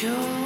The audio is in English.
sure.